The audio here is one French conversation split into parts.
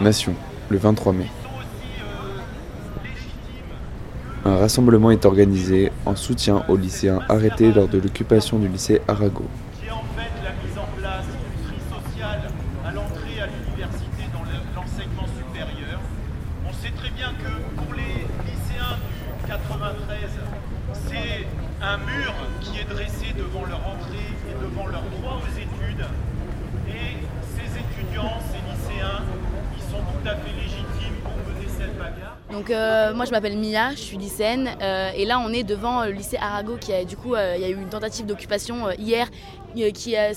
Nation, le 23 mai. Un rassemblement est organisé en soutien aux lycéens arrêtés lors de l'occupation du lycée Arago. qui est fait la mise en place du tri social à l'entrée à l'université dans le- l'enseignement supérieur. On sait très bien que pour les lycéens du 93, c'est un mur qui est dressé devant leur entrée et devant Donc euh, moi je m'appelle Mia, je suis lycéenne euh, et là on est devant euh, le lycée Arago qui a du coup il y a eu une tentative d'occupation hier qui, a-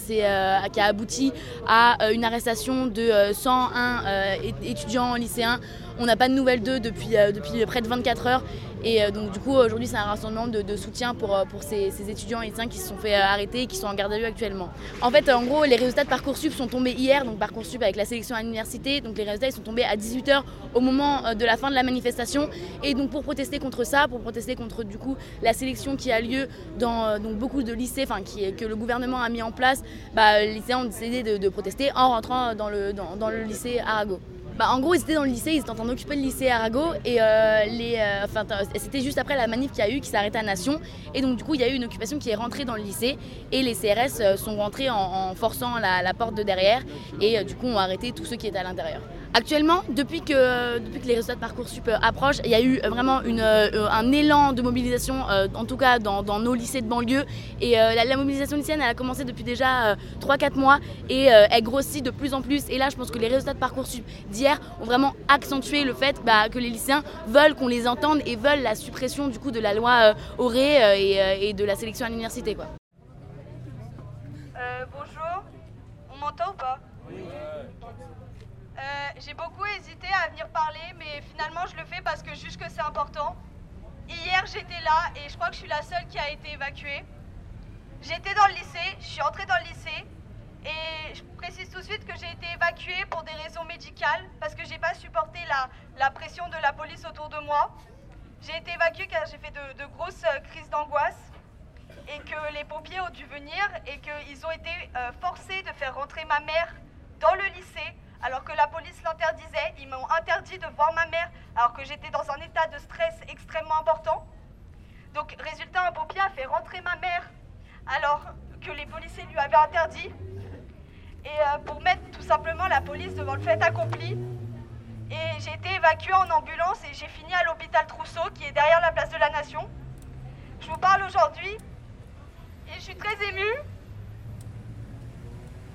abouti à une arrestation de euh, 101 euh, é- étudiants lycéens. On n'a pas de nouvelles d'eux depuis, euh, près de 24 heures et euh, donc du coup aujourd'hui c'est un rassemblement de, soutien pour, euh, pour ces, étudiants qui se sont fait arrêter et qui sont en garde à vue actuellement. En fait en gros les résultats de Parcoursup sont tombés hier, donc Parcoursup avec la sélection à l'université, donc les résultats ils sont tombés à 18h au moment de la fin de la manifestation. Et donc pour protester contre ça, pour protester contre du coup la sélection qui a lieu dans beaucoup de lycées, enfin que le gouvernement a mis en place, bah, les lycéens ont décidé de, protester en rentrant dans le, dans le lycée Arago. Bah, en gros, ils étaient dans le lycée, ils étaient en train d'occuper le lycée Arago et euh, euh, enfin, t- c'était juste après la manif qu'il y a eu qui s'est arrêtée à Nation. Et donc, du coup, il y a eu une occupation qui est rentrée dans le lycée et les CRS euh, sont rentrés en, forçant la, la porte de derrière et du coup, ont arrêté tous ceux qui étaient à l'intérieur. Actuellement, depuis que, depuis que les résultats de Parcoursup euh, approchent, il y a eu vraiment une, euh, un élan de mobilisation, euh, en tout cas dans, dans nos lycées de banlieue. Et la, la mobilisation lycéenne, elle a commencé depuis déjà euh, 3-4 mois et elle grossit de plus en plus. Et là, je pense que les résultats de Parcoursup d'hier ont vraiment accentué le fait bah, que les lycéens veulent qu'on les entende et veulent la suppression du coup de la loi Auré et, et de la sélection à l'université. quoi. Euh, bonjour, on m'entend ou pas? Euh, J'ai beaucoup hésité à venir parler, mais finalement je le fais parce que juge que c'est important. Hier j'étais là et je crois que je suis la seule qui a été évacuée. J'étais dans le lycée, je suis entrée dans le lycée et je précise tout de suite que j'ai été évacuée pour des raisons médicales parce que j'ai pas supporté la, la pression de la police autour de moi. J'ai été évacuée car j'ai fait de, de grosses euh, crises d'angoisse et que les pompiers ont dû venir et qu'ils ont été euh, forcés de faire rentrer ma mère dans le lycée alors que la police l'interdisait. Ils m'ont interdit de voir ma mère alors que j'étais dans un état de stress extrêmement important. Donc résultat, un pompier a fait rentrer ma mère alors que les policiers lui avaient interdit. Et euh, pour mettre tout simplement la police devant le fait accompli. Et j'ai été évacuée en ambulance et j'ai fini à l'hôpital Trousseau qui est derrière la place de la Nation. Je vous parle aujourd'hui et je suis très émue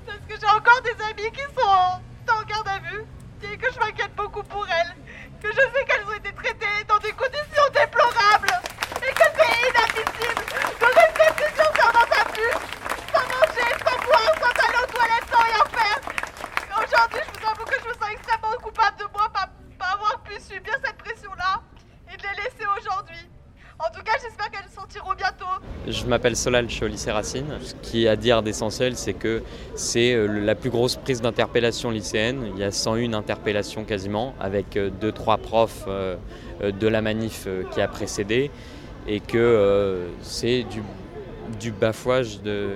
parce que j'ai encore des amis qui sont en, en garde à vue et que je m'inquiète beaucoup pour elles, que je sais qu'elles ont été traitées dans des conditions déplorables et que c'est inadmissible de rester plusieurs heures dans ta bus sans manger, sans boire, sans aller aux toilettes, sans rien faire. Aujourd'hui, je vous avoue que je me sens extrêmement coupable de moi pas, pas avoir pu subir cette pression-là et de les laisser aujourd'hui. En tout cas, j'espère qu'elles sortiront bientôt. Je m'appelle Solal, je suis au lycée Racine. Ce qui est à dire d'essentiel, c'est que c'est euh, la plus grosse prise d'interpellation lycéenne. Il y a 101 interpellations quasiment, avec 2-3 profs euh, euh, de la manif euh, qui a précédé, et que euh, c'est du, bafouage de,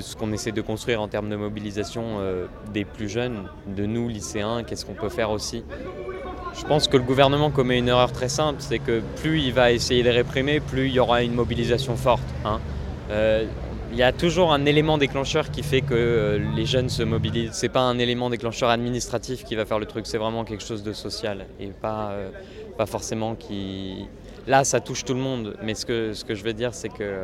ce qu'on essaie de construire en termes de mobilisation euh, des plus jeunes, de nous lycéens, qu'est-ce qu'on peut faire aussi. Je pense que le gouvernement commet une erreur très simple, c'est que plus il va essayer de réprimer, plus il y aura une mobilisation forte. hein. Euh, il y a toujours un élément déclencheur qui fait que euh, les jeunes se mobilisent. C'est pas un élément déclencheur administratif qui va faire le truc, c'est vraiment quelque chose de social et pas, euh, pas forcément qui. Là, ça touche tout le monde, mais ce que, ce que je veux dire, c'est que.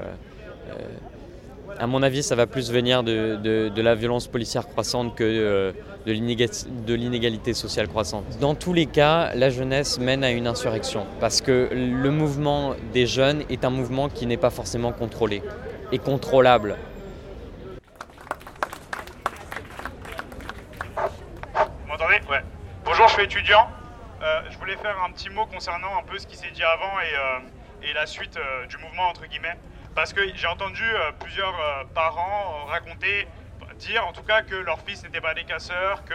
À mon avis, ça va plus venir de, la violence policière croissante que euh, de l'inéga- de l'inégalité sociale croissante. Dans tous les cas, la jeunesse mène à une insurrection parce que le mouvement des jeunes est un mouvement qui n'est pas forcément contrôlé et contrôlable. Vous m'entendez? Ouais. Bonjour, je suis étudiant. Euh, je voulais faire un petit mot concernant un peu ce qui s'est dit avant et, euh, la suite du mouvement, entre guillemets. Parce que j'ai entendu euh, plusieurs euh, parents euh, raconter, dire en tout cas que leurs fils n'étaient pas des casseurs, que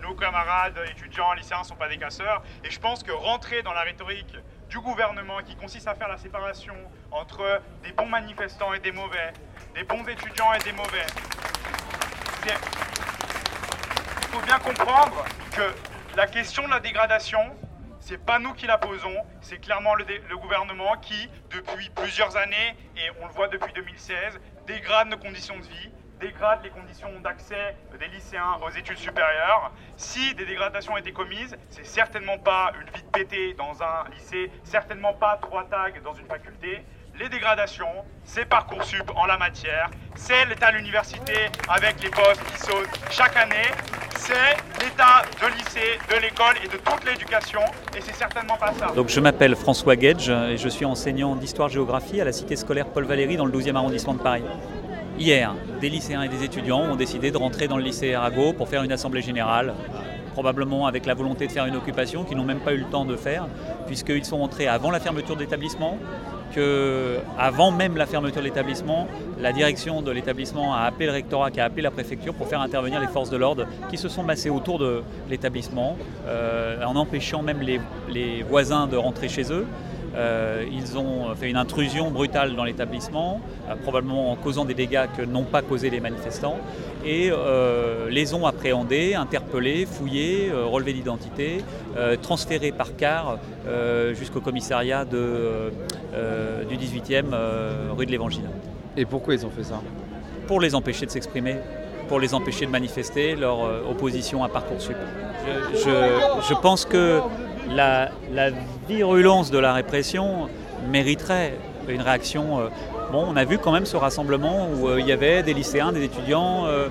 nos camarades étudiants, lycéens ne sont pas des casseurs. Et je pense que rentrer dans la rhétorique du gouvernement qui consiste à faire la séparation entre des bons manifestants et des mauvais, des bons étudiants et des mauvais, c'est faut bien comprendre que la question de la dégradation, c'est pas nous qui la posons, c'est clairement le, gouvernement qui, depuis plusieurs années, et on le voit depuis 2016, dégrade nos conditions de vie, dégrade les conditions d'accès des lycéens aux études supérieures. Si des dégradations étaient commises, c'est certainement pas une vie de pété dans un lycée, certainement pas trois tags dans une faculté. Les dégradations, c'est Parcoursup en la matière, c'est l'état de l'université avec les postes qui sautent chaque année, c'est l'état de lycée, de l'école et de toute l'éducation, et c'est certainement pas ça. Donc je m'appelle François Gage et je suis enseignant d'histoire-géographie à la cité scolaire Paul Valéry dans le 12e arrondissement de Paris. Hier, des lycéens et des étudiants ont décidé de rentrer dans le lycée Arago pour faire une assemblée générale, probablement avec la volonté de faire une occupation qu'ils n'ont même pas eu le temps de faire, puisqu'ils sont rentrés avant la fermeture de l'établissement, que avant même la fermeture de l'établissement, la direction de l'établissement a appelé le rectorat, qui a appelé la préfecture pour faire intervenir les forces de l'ordre qui se sont massées autour de l'établissement, euh, en empêchant même les voisins de rentrer chez eux. Euh, ils ont fait une intrusion brutale dans l'établissement, euh, probablement en causant des dégâts que n'ont pas causé les manifestants, et euh, les ont appréhendés, interpellés, fouillés, euh, relevés d'identité, euh, transférés par car euh, jusqu'au commissariat de, euh, du 18e rue de l'Évangile. Et pourquoi ils ont fait ça? Pour les empêcher de s'exprimer, pour les empêcher de manifester leur opposition à Parcoursup. Je, je, je pense que la, virulence de la répression mériterait une réaction. Euh, bon, on a vu quand même ce rassemblement où euh, il y avait des lycéens, des étudiants, euh,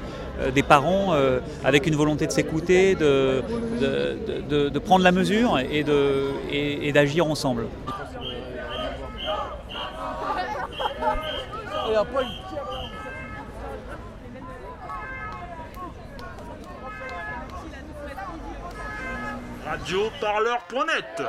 des parents avec une volonté de s'écouter, de, prendre la mesure et d'agir ensemble. radioparleur.net.